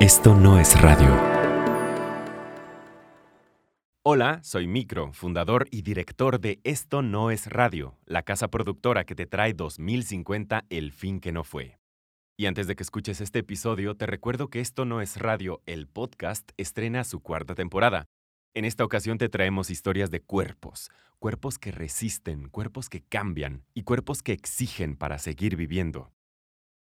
Esto no es radio. Hola, soy Micro, fundador y director de Esto no es radio, la casa productora que te trae 2050 El fin que no fue. Y antes de que escuches este episodio, te recuerdo que Esto no es radio, el podcast, estrena su cuarta temporada. En esta ocasión te traemos historias de cuerpos, cuerpos que resisten, cuerpos que cambian y cuerpos que exigen para seguir viviendo.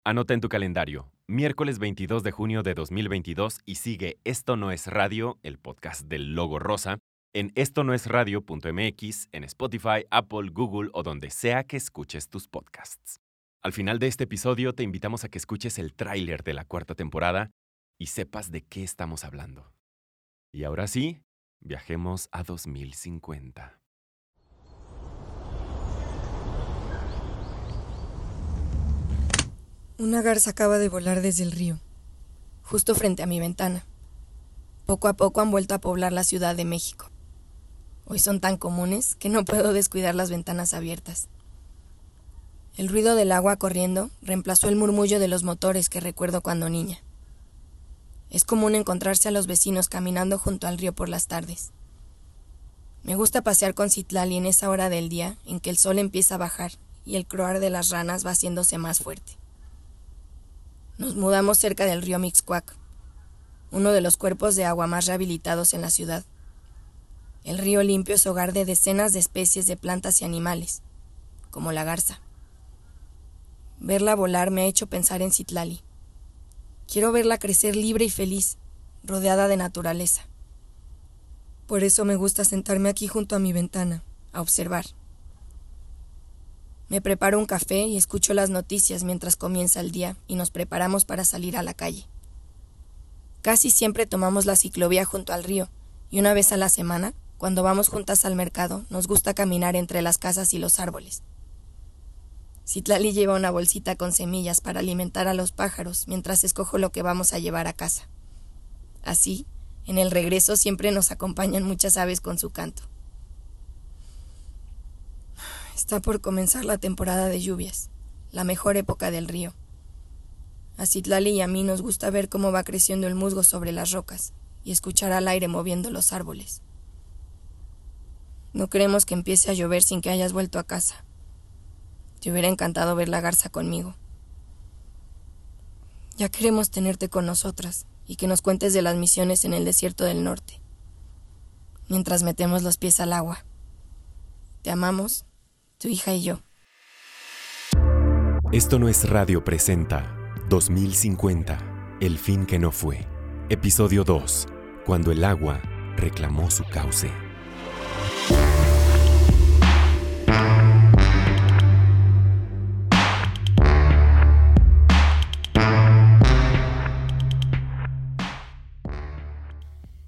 Anota en tu calendario, miércoles 22 de junio de 2022 y sigue Esto no es radio, el podcast del logo rosa, en esto no es radio.mx, en Spotify, Apple, Google o donde sea que escuches tus podcasts. Al final de este episodio te invitamos a que escuches el tráiler de la cuarta temporada y sepas de qué estamos hablando. Y ahora sí, viajemos a 2050. Una garza acaba de volar desde el río, justo frente a mi ventana. Poco a poco han vuelto a poblar la Ciudad de México. Hoy son tan comunes que no puedo descuidar las ventanas abiertas. El ruido del agua corriendo reemplazó el murmullo de los motores que recuerdo cuando niña. Es común encontrarse a los vecinos caminando junto al río por las tardes. Me gusta pasear con Citlali en esa hora del día en que el sol empieza a bajar y el croar de las ranas va haciéndose más fuerte. Nos mudamos cerca del río Mixcuac, uno de los cuerpos de agua más rehabilitados en la ciudad. El río limpio es hogar de decenas de especies de plantas y animales, como la garza. Verla volar me ha hecho pensar en Citlali. Quiero verla crecer libre y feliz, rodeada de naturaleza. Por eso me gusta sentarme aquí junto a mi ventana, a observar. Me preparo un café y escucho las noticias mientras comienza el día y nos preparamos para salir a la calle. Casi siempre tomamos la ciclovía junto al río y una vez a la semana, cuando vamos juntas al mercado, nos gusta caminar entre las casas y los árboles. Citlali lleva una bolsita con semillas para alimentar a los pájaros mientras escojo lo que vamos a llevar a casa. Así, en el regreso siempre nos acompañan muchas aves con su canto. Está por comenzar la temporada de lluvias, la mejor época del río. A Citlali y a mí nos gusta ver cómo va creciendo el musgo sobre las rocas y escuchar al aire moviendo los árboles. No queremos que empiece a llover sin que hayas vuelto a casa. Te hubiera encantado ver la garza conmigo. Ya queremos tenerte con nosotras y que nos cuentes de las misiones en el desierto del norte, mientras metemos los pies al agua. Te amamos tu hija y yo. Esto no es radio presenta 2050, el fin que no fue. Episodio 2, cuando el agua reclamó su cauce.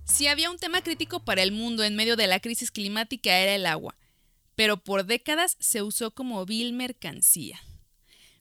Si había un tema crítico para el mundo en medio de la crisis climática era el agua pero por décadas se usó como vil mercancía.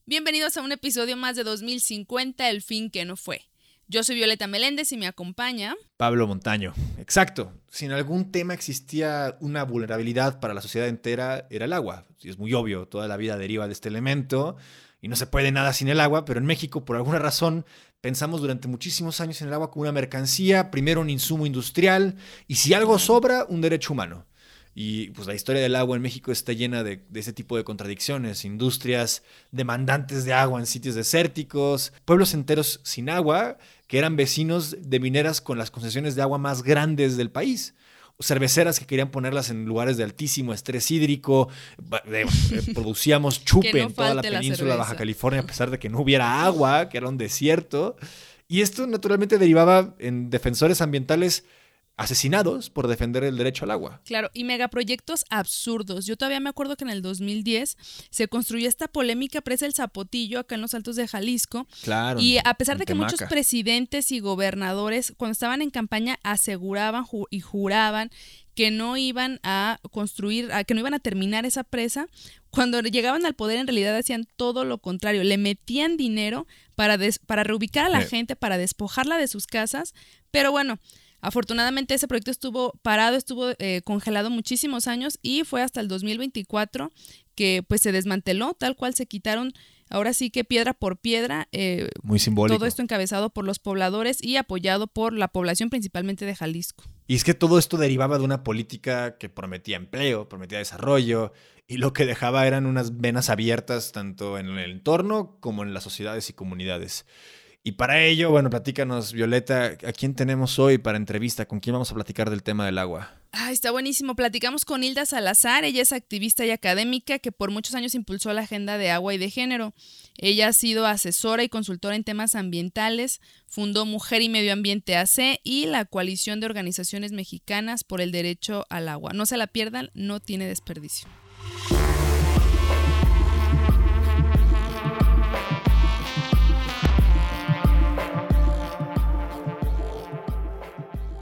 Bienvenidos a un episodio más de 2050, El fin que no fue. Yo soy Violeta Meléndez y me acompaña Pablo Montaño. Exacto. Si en algún tema existía una vulnerabilidad para la sociedad entera, era el agua. Es muy obvio, toda la vida deriva de este elemento y no se puede nada sin el agua, pero en México, por alguna razón, pensamos durante muchísimos años en el agua como una mercancía, primero un insumo industrial y si algo sobra, un derecho humano. Y pues la historia del agua en México está llena de, ese tipo de contradicciones, industrias demandantes de agua en sitios desérticos, pueblos enteros sin agua, que eran vecinos de mineras con las concesiones de agua más grandes del país cerveceras que querían ponerlas en lugares de altísimo estrés hídrico, eh, producíamos chupe en toda la península de Baja California a pesar de que no hubiera agua, que era un desierto. Y esto naturalmente derivaba en defensores ambientales asesinados por defender el derecho al agua. Claro, y megaproyectos absurdos. Yo todavía me acuerdo que en el 2010 se construyó esta polémica presa El Zapotillo acá en los Altos de Jalisco. Claro. Y a pesar de que muchos presidentes y gobernadores cuando estaban en campaña aseguraban y juraban que no iban a construir, que no iban a terminar esa presa, cuando llegaban al poder en realidad hacían todo lo contrario, le metían dinero para, para reubicar a la gente, para despojarla de sus casas, pero bueno, Afortunadamente ese proyecto estuvo parado, estuvo eh, congelado muchísimos años y fue hasta el 2024 que pues se desmanteló, tal cual se quitaron ahora sí que piedra por piedra. Eh, Muy simbólico. Todo esto encabezado por los pobladores y apoyado por la población principalmente de Jalisco. Y es que todo esto derivaba de una política que prometía empleo, prometía desarrollo, y lo que dejaba eran unas venas abiertas tanto en el entorno como en las sociedades y comunidades. Y para ello, bueno, platícanos, Violeta, ¿a quién tenemos hoy para entrevista? ¿Con quién vamos a platicar del tema del agua? Ah, está buenísimo. Platicamos con Hilda Salazar. Ella es activista y académica que por muchos años impulsó la agenda de agua y de género. Ella ha sido asesora y consultora en temas ambientales, fundó Mujer y Medio Ambiente AC y la Coalición de Organizaciones Mexicanas por el Derecho al Agua. No se la pierdan, no tiene desperdicio.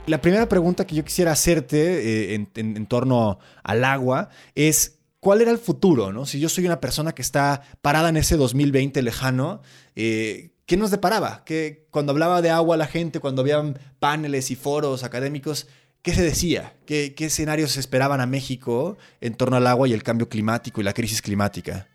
La primera pregunta que yo quisiera hacerte eh, en, torno al agua es, ¿cuál era el futuro? ¿no? Si yo soy una persona que está parada en ese 2020 lejano, eh, ¿qué nos deparaba? ¿Qué, cuando hablaba de agua la gente, cuando había paneles y foros académicos, ¿qué se decía? ¿Qué, ¿Qué escenarios esperaban a México en torno al agua y el cambio climático y la crisis climática?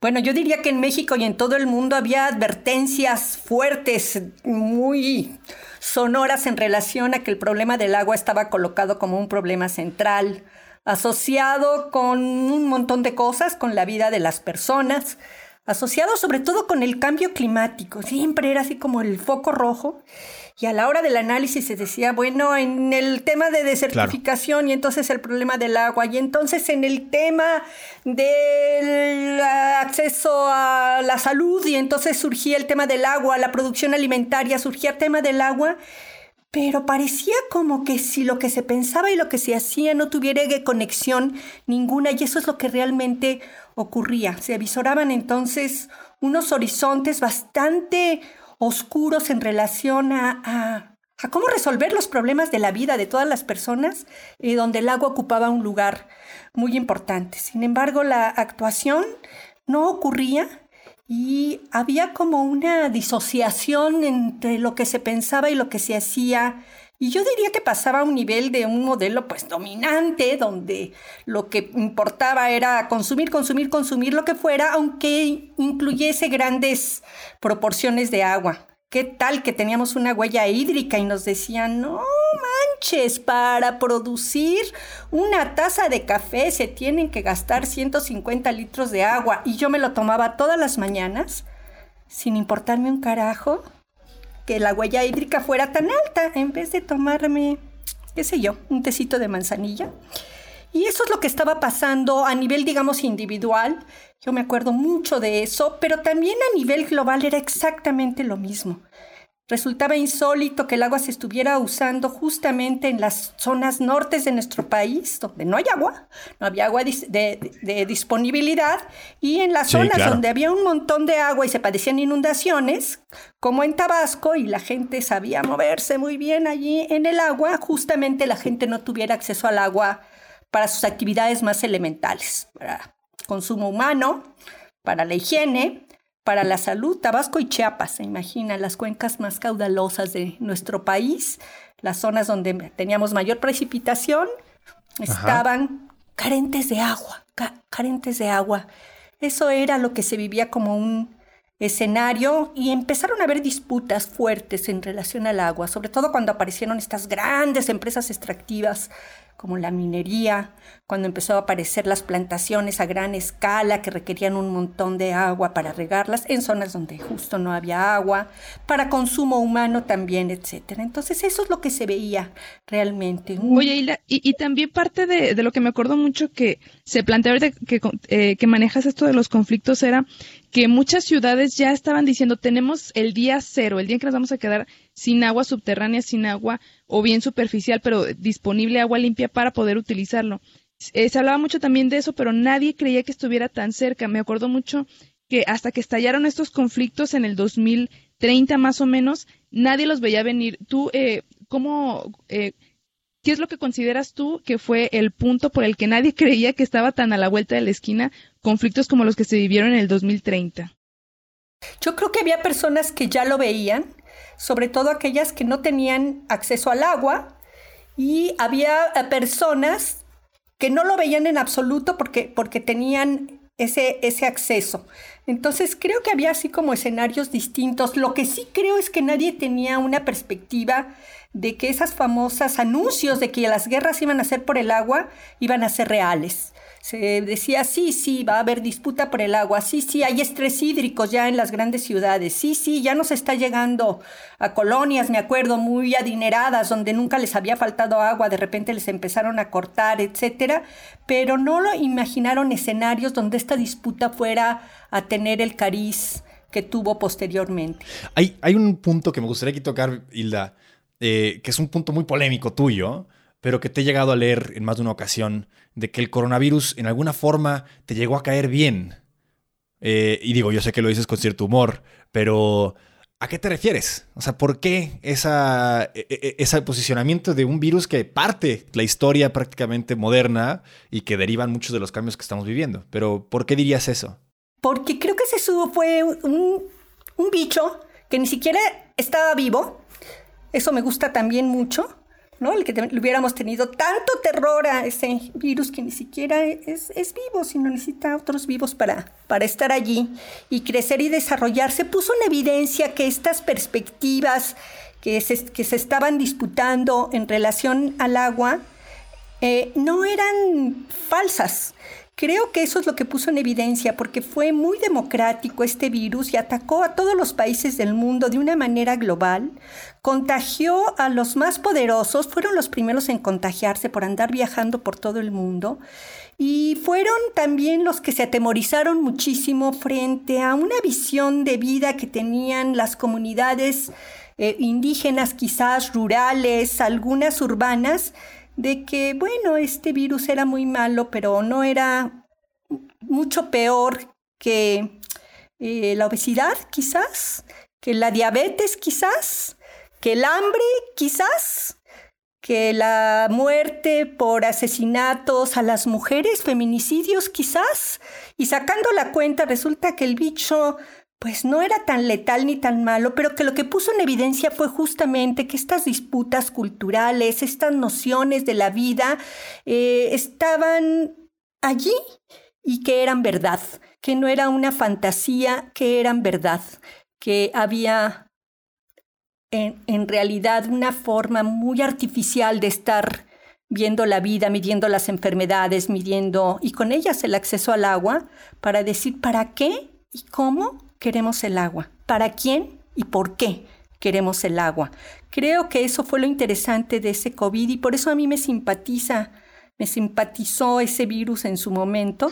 Bueno, yo diría que en México y en todo el mundo había advertencias fuertes, muy sonoras en relación a que el problema del agua estaba colocado como un problema central, asociado con un montón de cosas, con la vida de las personas, asociado sobre todo con el cambio climático. Siempre era así como el foco rojo. Y a la hora del análisis se decía, bueno, en el tema de desertificación y entonces el problema del agua, y entonces en el tema del acceso a la salud, y entonces surgía el tema del agua, la producción alimentaria, surgía el tema del agua, pero parecía como que si lo que se pensaba y lo que se hacía no tuviera conexión ninguna, y eso es lo que realmente ocurría. Se avisoraban entonces unos horizontes bastante oscuros en relación a, cómo resolver los problemas de la vida de todas las personas y donde el agua ocupaba un lugar muy importante. Sin embargo, la actuación no ocurría y había como una disociación entre lo que se pensaba y lo que se hacía. Y yo diría que pasaba a un nivel de un modelo pues dominante, donde lo que importaba era consumir, consumir, consumir lo que fuera, aunque incluyese grandes proporciones de agua. ¿Qué tal que teníamos una huella hídrica y nos decían, no manches, para producir una taza de café se tienen que gastar 150 litros de agua y yo me lo tomaba todas las mañanas sin importarme un carajo que la huella hídrica fuera tan alta en vez de tomarme, qué sé yo, un tecito de manzanilla. Y eso es lo que estaba pasando a nivel, digamos, individual. Yo me acuerdo mucho de eso, pero también a nivel global era exactamente lo mismo. Resultaba insólito que el agua se estuviera usando justamente en las zonas nortes de nuestro país, donde no hay agua, no había agua de, disponibilidad, y en las zonas donde había un montón de agua y se padecían inundaciones, como en Tabasco, y la gente sabía moverse muy bien allí en el agua, justamente la gente no tuviera acceso al agua para sus actividades más elementales, para consumo humano, para la higiene, para la salud, Tabasco y Chiapas, se imagina, las cuencas más caudalosas de nuestro país, las zonas donde teníamos mayor precipitación, estaban carentes de agua, carentes de agua. Eso era lo que se vivía como un escenario y empezaron a haber disputas fuertes en relación al agua, sobre todo cuando aparecieron estas grandes empresas extractivas como la minería, cuando empezó a aparecer las plantaciones a gran escala que requerían un montón de agua para regarlas en zonas donde justo no había agua, para consumo humano también, etcétera. Entonces eso es lo que se veía realmente. Oye, y, y, también parte de, lo que me acuerdo mucho que se planteó que, eh, que manejas esto de los conflictos era que muchas ciudades ya estaban diciendo tenemos el día cero, el día en que nos vamos a quedar sin agua subterránea, sin agua o bien superficial, pero disponible agua limpia para poder utilizarlo. Eh, se hablaba mucho también de eso, pero nadie creía que estuviera tan cerca. Me acuerdo mucho que hasta que estallaron estos conflictos en el 2030 más o menos, nadie los veía venir. Tú, eh, ¿cómo, eh, qué es lo que consideras tú que fue el punto por el que nadie creía que estaba tan a la vuelta de la esquina conflictos como los que se vivieron en el 2030? Yo creo que había personas que ya lo veían, sobre todo aquellas que no tenían acceso al agua, y había eh, personas que no lo veían en absoluto porque, porque tenían ese, ese acceso. Entonces creo que había así como escenarios distintos. Lo que sí creo es que nadie tenía una perspectiva de que esas famosas anuncios de que las guerras iban a ser por el agua iban a ser reales. Se decía, sí, sí, va a haber disputa por el agua, sí, sí, hay estrés hídrico ya en las grandes ciudades, sí, sí, ya nos está llegando a colonias, me acuerdo, muy adineradas, donde nunca les había faltado agua, de repente les empezaron a cortar, etcétera, pero no lo imaginaron escenarios donde esta disputa fuera a tener el cariz que tuvo posteriormente. Hay, hay un punto que me gustaría aquí tocar, Hilda, eh, que es un punto muy polémico tuyo, pero que te he llegado a leer en más de una ocasión, de que el coronavirus en alguna forma te llegó a caer bien. Eh, y digo, yo sé que lo dices con cierto humor, pero ¿a qué te refieres? O sea, ¿por qué esa, e, e, ese posicionamiento de un virus que parte la historia prácticamente moderna y que derivan muchos de los cambios que estamos viviendo? Pero ¿por qué dirías eso? Porque creo que ese fue un, un bicho que ni siquiera estaba vivo. Eso me gusta también mucho El que hubiéramos tenido tanto terror a ese virus que ni siquiera es, vivo, sino necesita otros vivos para, estar allí y crecer y desarrollarse, puso en evidencia que estas perspectivas que se, que se estaban disputando en relación al agua eh, no eran falsas, Creo que eso es lo que puso en evidencia porque fue muy democrático este virus y atacó a todos los países del mundo de una manera global, contagió a los más poderosos, fueron los primeros en contagiarse por andar viajando por todo el mundo y fueron también los que se atemorizaron muchísimo frente a una visión de vida que tenían las comunidades eh, indígenas, quizás rurales, algunas urbanas, de que, bueno, este virus era muy malo, pero no era mucho peor que eh, la obesidad, quizás, que la diabetes, quizás, que el hambre, quizás, que la muerte por asesinatos a las mujeres, feminicidios, quizás, y sacando la cuenta resulta que el bicho pues no era tan letal ni tan malo, pero que lo que puso en evidencia fue justamente que estas disputas culturales, estas nociones de la vida, eh, estaban allí y que eran verdad, que no era una fantasía, que eran verdad, que había en, en realidad una forma muy artificial de estar viendo la vida, midiendo las enfermedades, midiendo y con ellas el acceso al agua para decir para qué y cómo queremos el agua, para quién y por qué queremos el agua. Creo que eso fue lo interesante de ese COVID y por eso a mí me simpatiza, me simpatizó ese virus en su momento,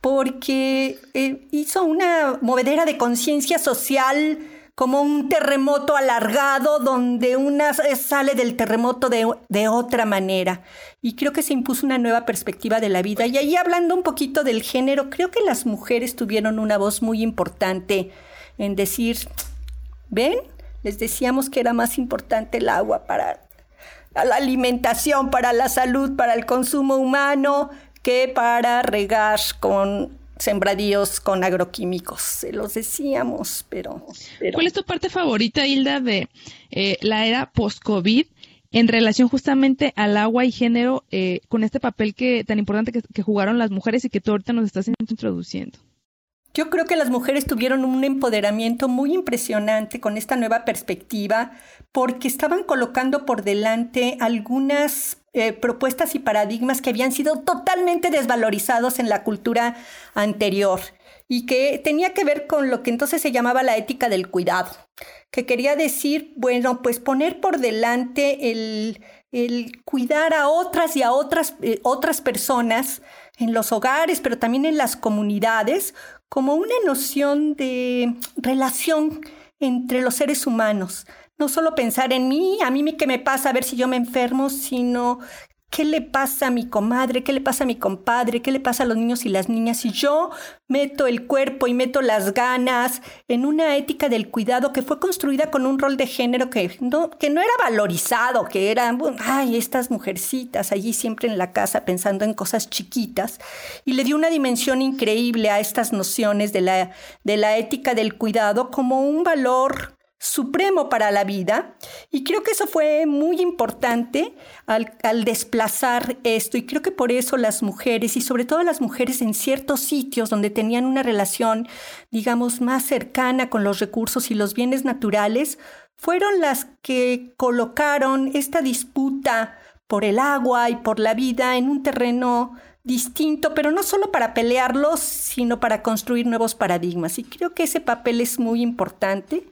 porque eh, hizo una movedera de conciencia social como un terremoto alargado donde una sale del terremoto de, otra manera. Y creo que se impuso una nueva perspectiva de la vida. Y ahí hablando un poquito del género, creo que las mujeres tuvieron una voz muy importante en decir, ven, les decíamos que era más importante el agua para la alimentación, para la salud, para el consumo humano, que para regar con sembradíos con agroquímicos, se los decíamos, pero, ¿Cuál es tu parte favorita, Hilda, de eh, la era post-COVID en relación justamente al agua y género eh, con este papel que tan importante que, jugaron las mujeres y que tú ahorita nos estás introduciendo? Yo creo que las mujeres tuvieron un empoderamiento muy impresionante con esta nueva perspectiva porque estaban colocando por delante algunas eh, propuestas y paradigmas que habían sido totalmente desvalorizados en la cultura anterior y que tenía que ver con lo que entonces se llamaba la ética del cuidado, que quería decir, bueno, pues poner por delante el, cuidar a otras y a otras, eh, otras personas en los hogares, pero también en las comunidades, como una noción de relación entre los seres humanos, no solo pensar en mí, a mí qué me pasa, a ver si yo me enfermo, sino ¿Qué le pasa a mi comadre? ¿Qué le pasa a mi compadre? ¿Qué le pasa a los niños y las niñas? Si yo meto el cuerpo y meto las ganas en una ética del cuidado que fue construida con un rol de género que no, que no era valorizado, que eran, ay, estas mujercitas allí siempre en la casa pensando en cosas chiquitas, y le dio una dimensión increíble a estas nociones de la, de la ética del cuidado como un valor supremo para la vida y creo que eso fue muy importante al, desplazar esto y creo que por eso las mujeres y sobre todo las mujeres en ciertos sitios donde tenían una relación digamos más cercana con los recursos y los bienes naturales fueron las que colocaron esta disputa por el agua y por la vida en un terreno distinto, pero no solo para pelearlos, sino para construir nuevos paradigmas. Y creo que ese papel es muy importante.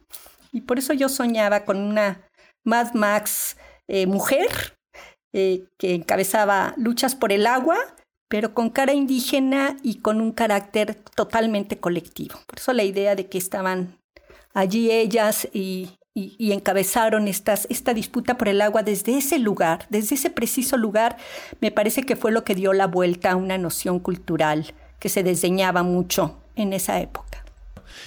Y por eso yo soñaba con una Mad Max eh, mujer eh, que encabezaba luchas por el agua, pero con cara indígena y con un carácter totalmente colectivo. Por eso la idea de que estaban allí ellas y, encabezaron estas, esta disputa por el agua desde ese lugar, desde ese preciso lugar, me parece que fue lo que dio la vuelta a una noción cultural que se desdeñaba mucho en esa época.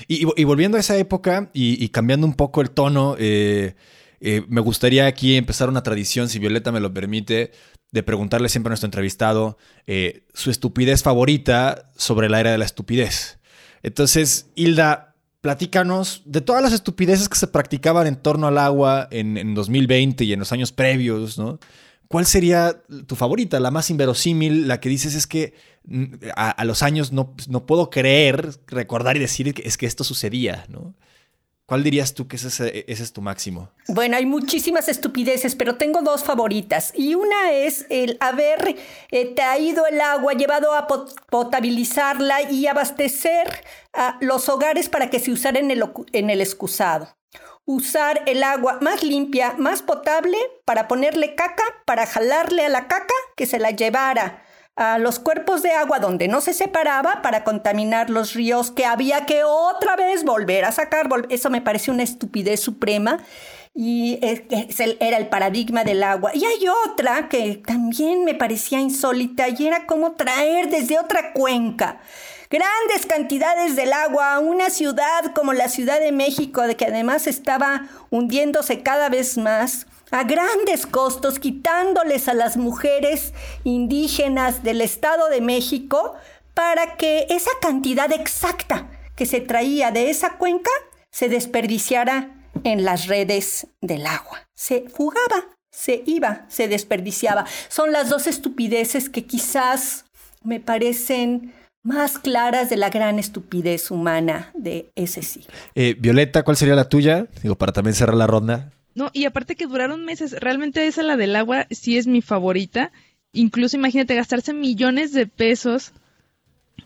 Y, volviendo a esa época y, cambiando un poco el tono, eh, eh, me gustaría aquí empezar una tradición, si Violeta me lo permite, de preguntarle siempre a nuestro entrevistado eh, su estupidez favorita sobre la era de la estupidez. Entonces, Hilda, platícanos de todas las estupideces que se practicaban en torno al agua en, 2020 y en los años previos, ¿no? ¿Cuál sería tu favorita, la más inverosímil, la que dices es que a, los años no, no, puedo creer, recordar y decir que es que esto sucedía, ¿no? ¿Cuál dirías tú que ese, es tu máximo? Bueno, hay muchísimas estupideces, pero tengo dos favoritas. Y una es el haber eh, traído el agua, llevado a potabilizarla y abastecer a los hogares para que se usara en el, en el excusado. Usar el agua más limpia, más potable, para ponerle caca, para jalarle a la caca que se la llevara a los cuerpos de agua donde no se separaba para contaminar los ríos que había que otra vez volver a sacar. Eso me parece una estupidez suprema y era el paradigma del agua. Y hay otra que también me parecía insólita y era cómo traer desde otra cuenca grandes cantidades del agua a una ciudad como la Ciudad de México, de que además estaba hundiéndose cada vez más a grandes costos, quitándoles a las mujeres indígenas del Estado de México para que esa cantidad exacta que se traía de esa cuenca se desperdiciara en las redes del agua. Se fugaba, se iba, se desperdiciaba. Son las dos estupideces que quizás me parecen más claras de la gran estupidez humana de ese siglo. Eh, Violeta, ¿cuál sería la tuya? Digo, para también cerrar la ronda. No, y aparte que duraron meses, realmente esa la del agua sí es mi favorita. Incluso imagínate gastarse millones de pesos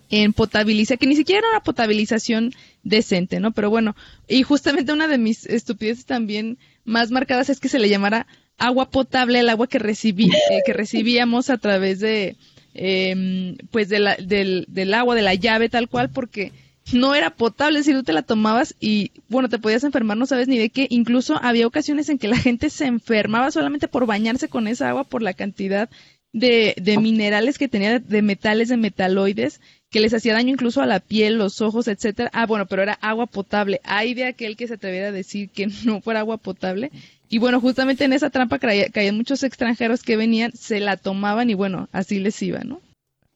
en potabilizar, que ni siquiera era una potabilización decente, ¿no? Pero bueno, y justamente una de mis estupideces también más marcadas es que se le llamara agua potable el agua que recibí, eh, que recibíamos a través de, em, pues del, del agua, de la llave tal cual, porque no era potable, si tú te la tomabas y bueno, te podías enfermar, no sabes ni de qué. Incluso había ocasiones en que la gente se enfermaba solamente por bañarse con esa agua por la cantidad de, de minerales que tenía, de metales, de metaloides, que les hacía daño incluso a la piel, los ojos, etcétera. Ah, bueno, pero era agua potable. Hay de aquel que se atreviera a decir que no fuera agua potable. Y bueno, justamente en esa trampa caían muchos extranjeros que venían, se la tomaban y bueno, así les iba, ¿no?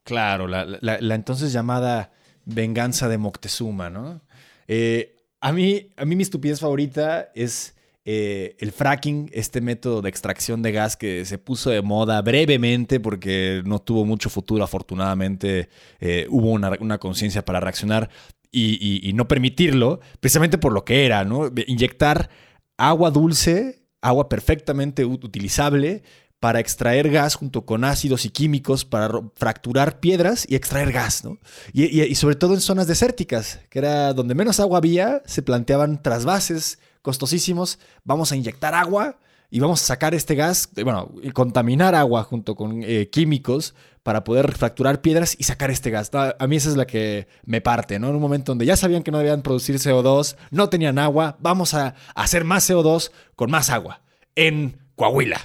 Claro, la, la, la entonces llamada venganza de Moctezuma, ¿no? Eh, a, mí, a mí mi estupidez favorita es eh, el fracking, este método de extracción de gas que se puso de moda brevemente porque no tuvo mucho futuro, afortunadamente eh, hubo una, conciencia para reaccionar y, y, no permitirlo, precisamente por lo que era, ¿no? Inyectar agua dulce, agua perfectamente utilizable para extraer gas junto con ácidos y químicos para fracturar piedras y extraer gas, ¿no? Y, sobre todo en zonas desérticas, que era donde menos agua había, se planteaban trasvases costosísimos, vamos a inyectar agua y vamos a sacar este gas, bueno, y contaminar agua junto con eh, químicos para poder fracturar piedras y sacar este gas. A mí esa es la que me parte, ¿no? En un momento donde ya sabían que no debían producir CO2, no tenían agua, vamos a hacer más CO2 con más agua en Coahuila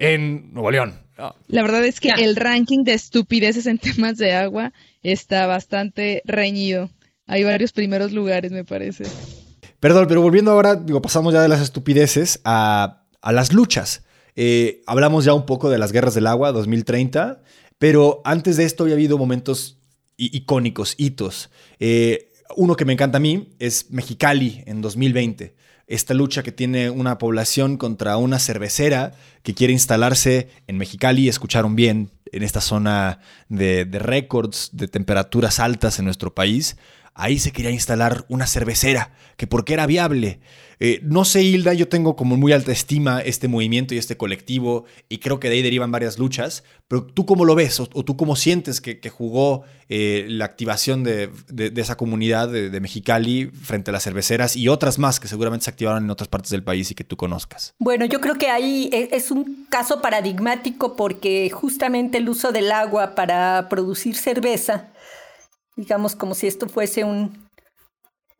en Nuevo León. La verdad es que el ranking de estupideces en temas de agua está bastante reñido. Hay varios primeros lugares, me parece. Perdón, pero volviendo ahora, digo, pasamos ya de las estupideces a, las luchas. Eh, hablamos ya un poco de las guerras del agua 2030, pero antes de esto había habido momentos icónicos, hitos. Eh, uno que me encanta a mí es Mexicali en 2020. Esta lucha que tiene una población contra una cervecera que quiere instalarse en Mexicali, escucharon bien, en esta zona de, de récords de temperaturas altas en nuestro país, ahí se quería instalar una cervecera, que porque era viable. Eh, no sé, Hilda, yo tengo como muy alta estima este movimiento y este colectivo, y creo que de ahí derivan varias luchas, pero tú cómo lo ves o, tú cómo sientes que, jugó eh, la activación de, esa comunidad de, Mexicali frente a las cerveceras y otras más que seguramente se activaron en otras partes del país y que tú conozcas. Bueno, yo creo que ahí e, es un caso paradigmático porque justamente el uso del agua para producir cerveza digamos como si esto fuese un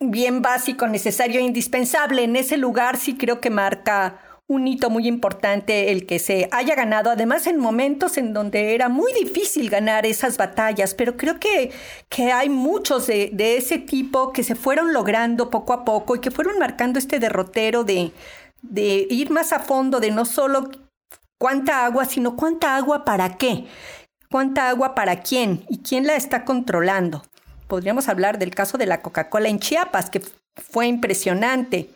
bien básico, necesario, indispensable. En ese lugar sí creo que marca un hito muy importante el que se haya ganado, además en momentos en donde era muy difícil ganar esas batallas, pero creo que, que hay muchos de, de, ese tipo que se fueron logrando poco a poco y que fueron marcando este derrotero de, de ir más a fondo, de no solo cuánta agua, sino cuánta agua para qué cuánta agua para quién y quién la está controlando. Podríamos hablar del caso de la Coca-Cola en Chiapas, que fue impresionante,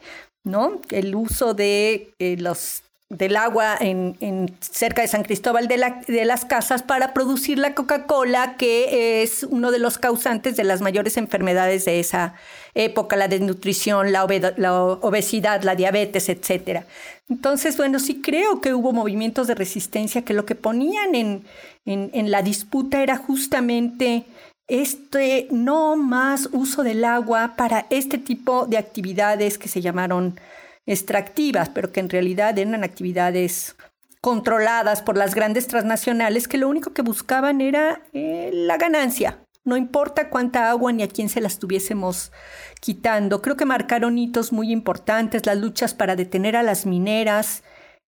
¿no? El uso de eh, los del agua en, cerca de San Cristóbal de, las Casas para producir la Coca-Cola, que es uno de los causantes de las mayores enfermedades de esa época, la desnutrición, la, obesidad, la diabetes, etc. Entonces, bueno, sí creo que hubo movimientos de resistencia que lo que ponían en, en la disputa era justamente este no más uso del agua para este tipo de actividades que se llamaron extractivas, pero que en realidad eran actividades controladas por las grandes transnacionales que lo único que buscaban era eh, la ganancia. No importa cuánta agua ni a quién se la estuviésemos quitando. Creo que marcaron hitos muy importantes, las luchas para detener a las mineras,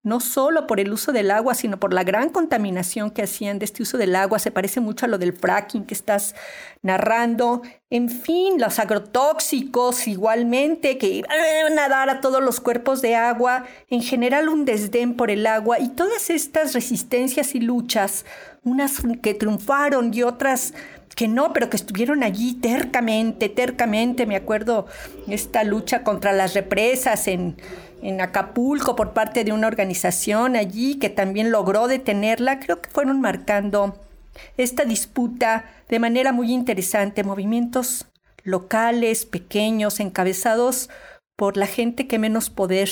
no solo por el uso del agua, sino por la gran contaminación que hacían de este uso del agua. Se parece mucho a lo del fracking que estás narrando. En fin, los agrotóxicos igualmente, que iban a dar a todos los cuerpos de agua. En general, un desdén por el agua y todas estas resistencias y luchas, unas que triunfaron y otras que no, pero que estuvieron allí tercamente, tercamente. Me acuerdo esta lucha contra las represas en en Acapulco por parte de una organización allí que también logró detenerla, creo que fueron marcando esta disputa de manera muy interesante, movimientos locales, pequeños, encabezados por la gente que menos poder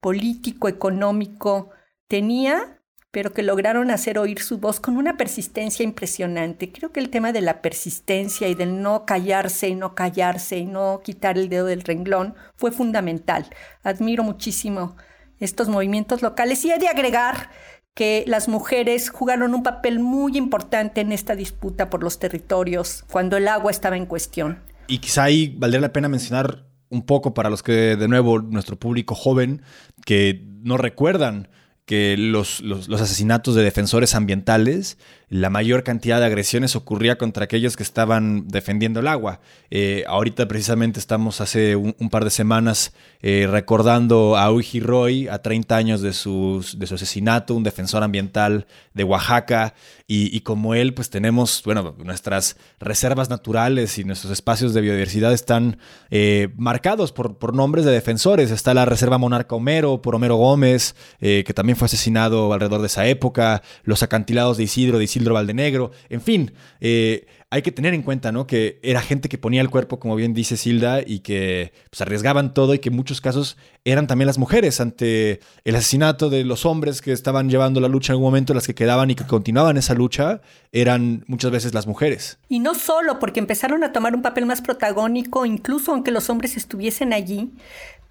político, económico tenía, pero que lograron hacer oír su voz con una persistencia impresionante. Creo que el tema de la persistencia y del no callarse y no callarse y no quitar el dedo del renglón fue fundamental. Admiro muchísimo estos movimientos locales y he de agregar que las mujeres jugaron un papel muy importante en esta disputa por los territorios cuando el agua estaba en cuestión. Y quizá ahí valdría la pena mencionar un poco para los que, de nuevo, nuestro público joven, que no recuerdan que los, los, asesinatos de defensores ambientales, la mayor cantidad de agresiones ocurría contra aquellos que estaban defendiendo el agua. Eh, ahorita precisamente estamos hace un, par de semanas eh, recordando a Uji Roy, a 30 años de, sus, de su asesinato, un defensor ambiental de Oaxaca, y, como él, pues tenemos, bueno, nuestras reservas naturales y nuestros espacios de biodiversidad están eh, marcados por, por, nombres de defensores. Está la Reserva Monarca Homero, por Homero Gómez, que también fue asesinado alrededor de esa época, los acantilados de Isidro, de Isidro Valdenegro, en fin, eh, hay que tener en cuenta, ¿no? Que era gente que ponía el cuerpo, como bien dice Silda, y que pues, arriesgaban todo y que en muchos casos eran también las mujeres ante el asesinato de los hombres que estaban llevando la lucha en algún momento, las que quedaban y que continuaban esa lucha, eran muchas veces las mujeres. Y no solo porque empezaron a tomar un papel más protagónico, incluso aunque los hombres estuviesen allí,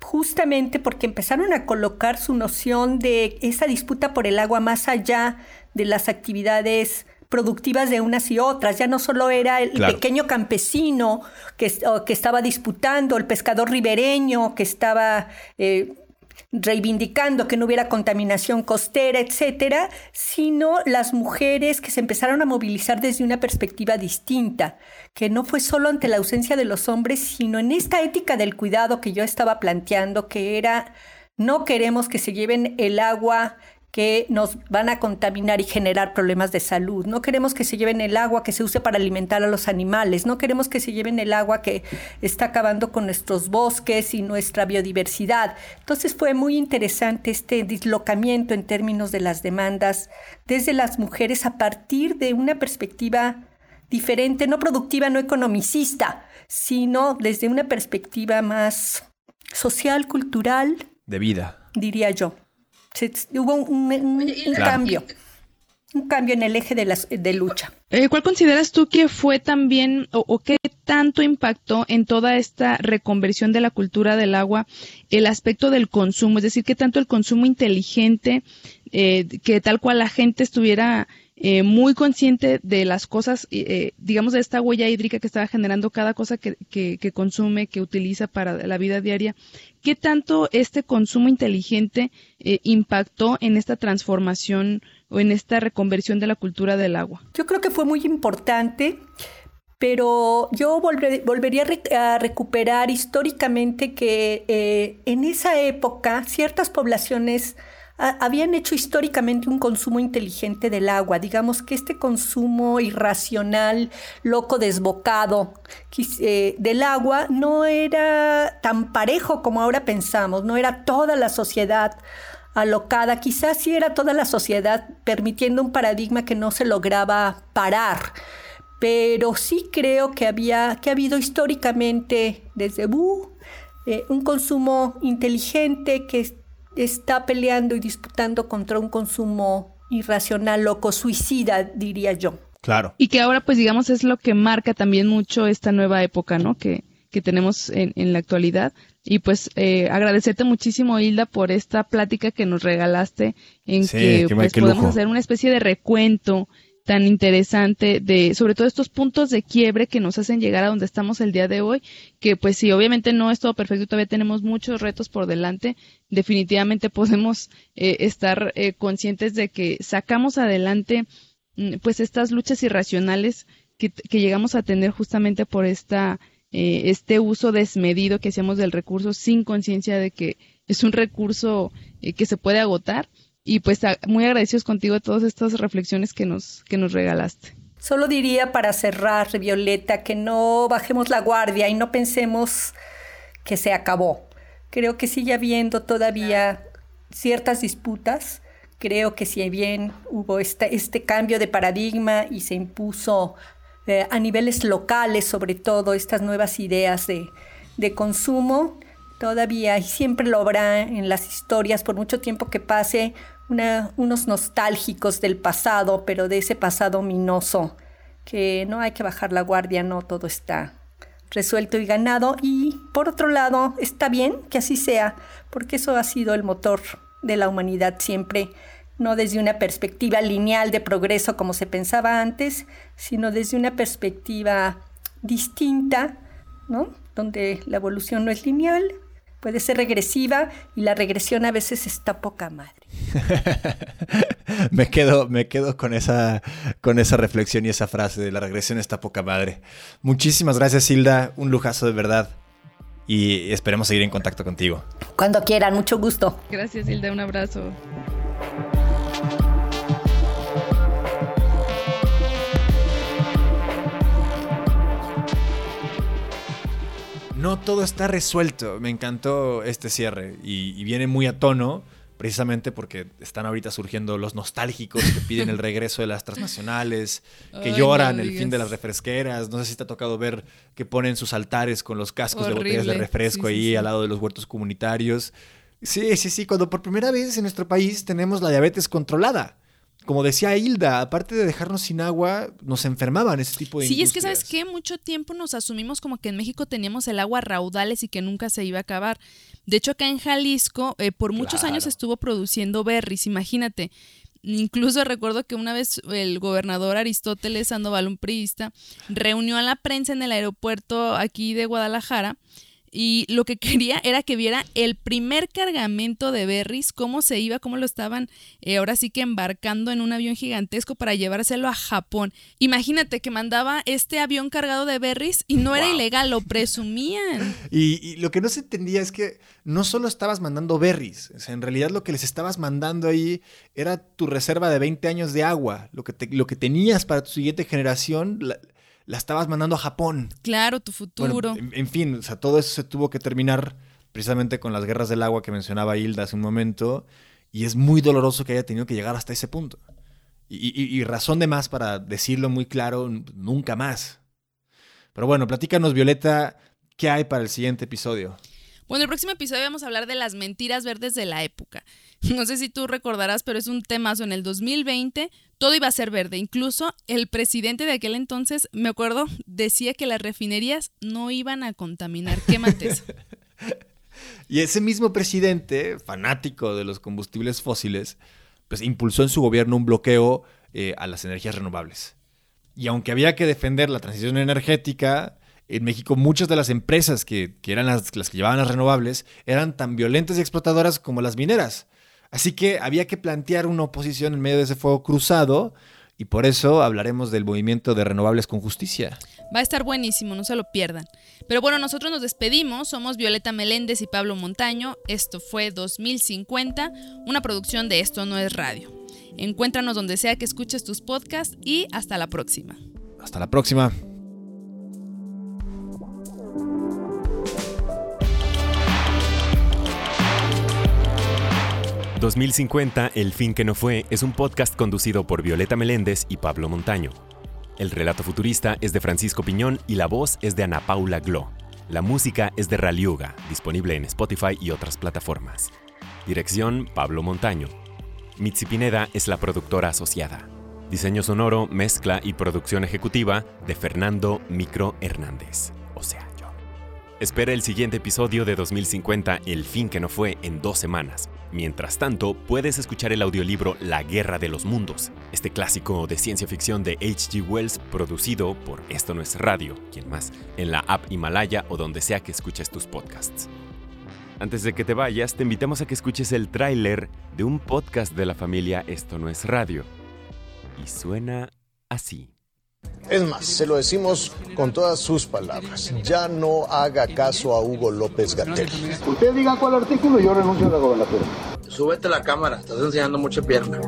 justamente porque empezaron a colocar su noción de esa disputa por el agua más allá de las actividades productivas de unas y otras. Ya no solo era el pequeño campesino que, que, estaba disputando, el pescador ribereño que estaba eh, reivindicando que no hubiera contaminación costera, etcétera, sino las mujeres que se empezaron a movilizar desde una perspectiva distinta, que no fue solo ante la ausencia de los hombres, sino en esta ética del cuidado que yo estaba planteando, que era no queremos que se lleven el agua que nos van a contaminar y generar problemas de salud. No queremos que se lleven el agua que se use para alimentar a los animales. No queremos que se lleven el agua que está acabando con nuestros bosques y nuestra biodiversidad. Entonces fue muy interesante este dislocamiento en términos de las demandas desde las mujeres a partir de una perspectiva diferente, no productiva, no economicista, sino desde una perspectiva más social, cultural. De vida. Diría yo hubo un, cambio, un cambio en el eje de, las, de lucha. Eh, ¿Cuál consideras tú que fue también o, qué tanto impactó en toda esta reconversión de la cultura del agua el aspecto del consumo? Es decir, qué tanto el consumo inteligente, eh, que tal cual la gente estuviera eh, muy consciente de las cosas, digamos, de esta huella hídrica que estaba generando cada cosa que, consume, que utiliza para la vida diaria, ¿Qué tanto este consumo inteligente eh, impactó en esta transformación o en esta reconversión de la cultura del agua? Yo creo que fue muy importante, pero yo volvería a, recuperar históricamente que eh, en esa época ciertas poblaciones habían hecho históricamente un consumo inteligente del agua. Digamos que este consumo irracional, loco, desbocado eh, del agua no era tan parejo como ahora pensamos, no era toda la sociedad alocada, quizás sí era toda la sociedad permitiendo un paradigma que no se lograba parar pero sí creo que había que ha habido históricamente desde uh, un consumo inteligente que está peleando y disputando contra un consumo irracional, loco, suicida, diría yo. Claro. Y que ahora, pues digamos, es lo que marca también mucho esta nueva época, ¿no? Que, que tenemos en, en la actualidad. Y pues eh, agradecerte muchísimo, Hilda, por esta plática que nos regalaste en que pues, podemos hacer una especie de recuento tan interesante de sobre todo estos puntos de quiebre que nos hacen llegar a donde estamos el día de hoy, que pues sí, obviamente no es todo perfecto, todavía tenemos muchos retos por delante, definitivamente podemos eh, estar eh, conscientes de que sacamos adelante mm, pues estas luchas irracionales que, llegamos a tener justamente por esta eh, este uso desmedido que hacemos del recurso sin conciencia de que es un recurso que se puede agotar y pues muy agradecidos contigo de todas estas reflexiones que nos, que nos regalaste. Solo diría para cerrar, Violeta, que no bajemos la guardia y no pensemos que se acabó. Creo que sigue habiendo todavía ciertas disputas. Creo que si bien hubo este, este cambio de paradigma y se impuso eh, a niveles locales, sobre todo, estas nuevas ideas de, de consumo, todavía y siempre lo habrá en las historias por mucho tiempo que pase unos nostálgicos del pasado, pero de ese pasado minoso, que no hay que bajar la guardia, no todo está resuelto y ganado. Y por otro lado, está bien que así sea, porque eso ha sido el motor de la humanidad siempre, no desde una perspectiva lineal de progreso como se pensaba antes, sino desde una perspectiva distinta, ¿no? Donde la evolución no es lineal, puede ser regresiva y la regresión a veces está poca madre. me quedo, me quedo con esa, con esa reflexión y esa frase de la regresión está poca madre. Muchísimas gracias, Hilda. Un lujazo de verdad. Y esperemos seguir en contacto contigo. Cuando quieran, mucho gusto. Gracias, Hilda. Un abrazo. No todo está resuelto. Me encantó este cierre y, viene muy a tono precisamente porque están ahorita surgiendo los nostálgicos que piden el regreso de las transnacionales, que lloran el fin de las refresqueras. No sé si te ha tocado ver que ponen sus altares con los cascos de botellas de refresco ahí al lado de los huertos comunitarios. Sí, sí, sí, cuando por primera vez en nuestro país tenemos la diabetes controlada como decía Hilda, aparte de dejarnos sin agua, nos enfermaban ese tipo de Sí, es que sabes que mucho tiempo nos asumimos como que en México teníamos el agua raudales y que nunca se iba a acabar. De hecho, acá en Jalisco, eh, por muchos años estuvo produciendo berries, imagínate. Incluso recuerdo que una vez el gobernador Aristóteles Sandoval, un priista, reunió a la prensa en el aeropuerto aquí de Guadalajara y lo que quería era que viera el primer cargamento de berries, cómo se iba, cómo lo estaban eh, ahora sí que embarcando en un avión gigantesco para llevárselo a Japón. Imagínate que mandaba este avión cargado de berries y no era ilegal, lo presumían. Y, lo que no se entendía es que no solo estabas mandando berries, en realidad lo que les estabas mandando ahí era tu reserva de 20 años de agua, lo que, lo que tenías para tu siguiente generación la estabas mandando a Japón. Claro, tu futuro. en, fin, o sea, todo eso se tuvo que terminar precisamente con las guerras del agua que mencionaba Hilda hace un momento, y es muy doloroso que haya tenido que llegar hasta ese punto. Y, razón de más para decirlo muy claro, nunca más. Pero bueno, platícanos, Violeta, ¿qué hay para el siguiente episodio? Bueno, el próximo episodio vamos a hablar de las mentiras verdes de la época. No sé si tú recordarás, pero es un temazo. En el 2020 todo iba a ser verde. Incluso el presidente de aquel entonces, me acuerdo, decía que las refinerías no iban a contaminar. ¿Qué mates? y ese mismo presidente, fanático de los combustibles fósiles, pues impulsó en su gobierno un bloqueo eh, a las energías renovables. Y aunque había que defender la transición energética, en México muchas de las empresas que, eran las, las, que llevaban las renovables eran tan violentas y explotadoras como las mineras. Así que había que plantear una oposición en medio de ese fuego cruzado y por eso hablaremos del movimiento de renovables con justicia. Va a estar buenísimo, no se lo pierdan. Pero bueno, nosotros nos despedimos, somos Violeta Meléndez y Pablo Montaño. Esto fue 2050, una producción de Esto no es radio. Encuéntranos donde sea que escuches tus podcasts y hasta la próxima. Hasta la próxima. 2050, El fin que no fue, es un podcast conducido por Violeta Meléndez y Pablo Montaño. El relato futurista es de Francisco Piñón y la voz es de Ana Paula Glo. La música es de Raliuga, disponible en Spotify y otras plataformas. Dirección Pablo Montaño. Mitzi Pineda es la productora asociada. Diseño sonoro, mezcla y producción ejecutiva de Fernando Micro Hernández. Espera el siguiente episodio de 2050, El fin que no fue, en dos semanas Mientras tanto, puedes escuchar el audiolibro La Guerra de los Mundos, este clásico de ciencia ficción de H.G. Wells producido por Esto No es Radio, quien más, en la app Himalaya o donde sea que escuches tus podcasts. Antes de que te vayas, te invitamos a que escuches el tráiler de un podcast de la familia Esto No es Radio. Y suena así. Es más, se lo decimos con todas sus palabras. Ya no haga caso a Hugo López Gatel. Usted diga cuál artículo y yo renuncio a la gobernatura. Súbete la cámara, estás enseñando mucha pierna.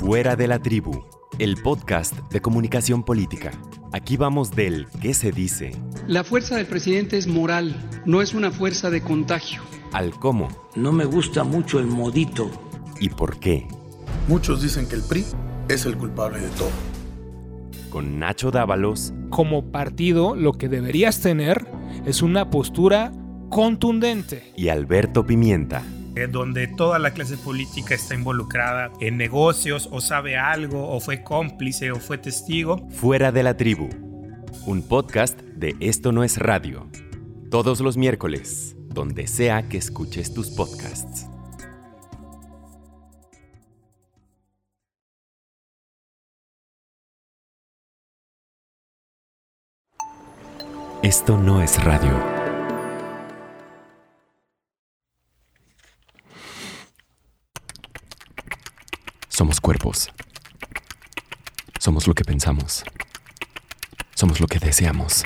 Fuera de la tribu, el podcast de comunicación política. Aquí vamos del qué se dice. La fuerza del presidente es moral, no es una fuerza de contagio. Al cómo. No me gusta mucho el modito. ¿Y por qué? Muchos dicen que el PRI es el culpable de todo. Con Nacho Dávalos. Como partido, lo que deberías tener es una postura contundente. Y Alberto Pimienta. Donde toda la clase política está involucrada en negocios o sabe algo o fue cómplice o fue testigo. Fuera de la tribu. Un podcast de Esto no es radio. Todos los miércoles, donde sea que escuches tus podcasts. Esto no es radio. Somos cuerpos. Somos lo que pensamos. Somos lo que deseamos.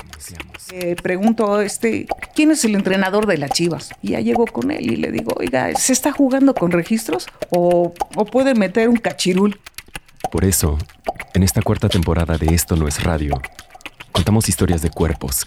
Eh, pregunto, este, ¿quién es el entrenador de las Chivas? Y ya llego con él y le digo, oiga, ¿se está jugando con registros o, o puede meter un cachirul? Por eso, en esta cuarta temporada de Esto no es radio, contamos historias de cuerpos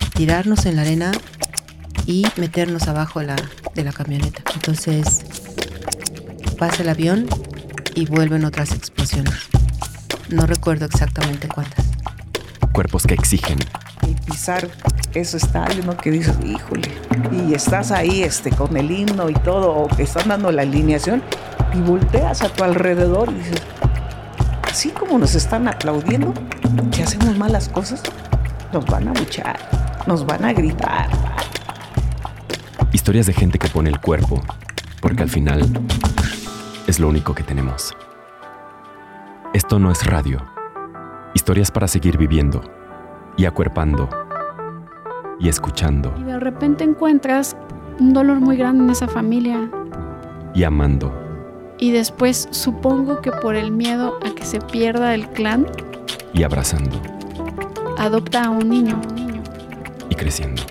tirarnos en la arena y meternos abajo de la, de la camioneta. Entonces pasa el avión y vuelven otras explosiones. No recuerdo exactamente cuántas. Cuerpos que exigen. pisar ese estadio, ¿no? Que dices, híjole, y estás ahí este, con el himno y todo, o que están dando la alineación, y volteas a tu alrededor y dices, así como nos están aplaudiendo, que hacemos malas cosas, nos van a luchar, nos van a gritar. Historias de gente que pone el cuerpo, porque al final es lo único que tenemos. Esto no es radio. Historias para seguir viviendo y acuerpando y escuchando Y de repente encuentras un dolor muy grande en esa familia. y amando Y después supongo que por el miedo a que se pierda el clan, y abrazando adopta a un niño. Creciendo.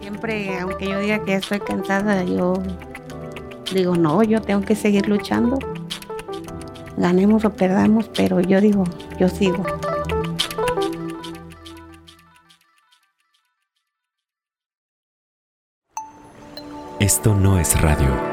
Siempre, aunque yo diga que estoy cansada, yo digo, no, yo tengo que seguir luchando. Ganemos o perdamos, pero yo digo, yo sigo. Esto no es radio.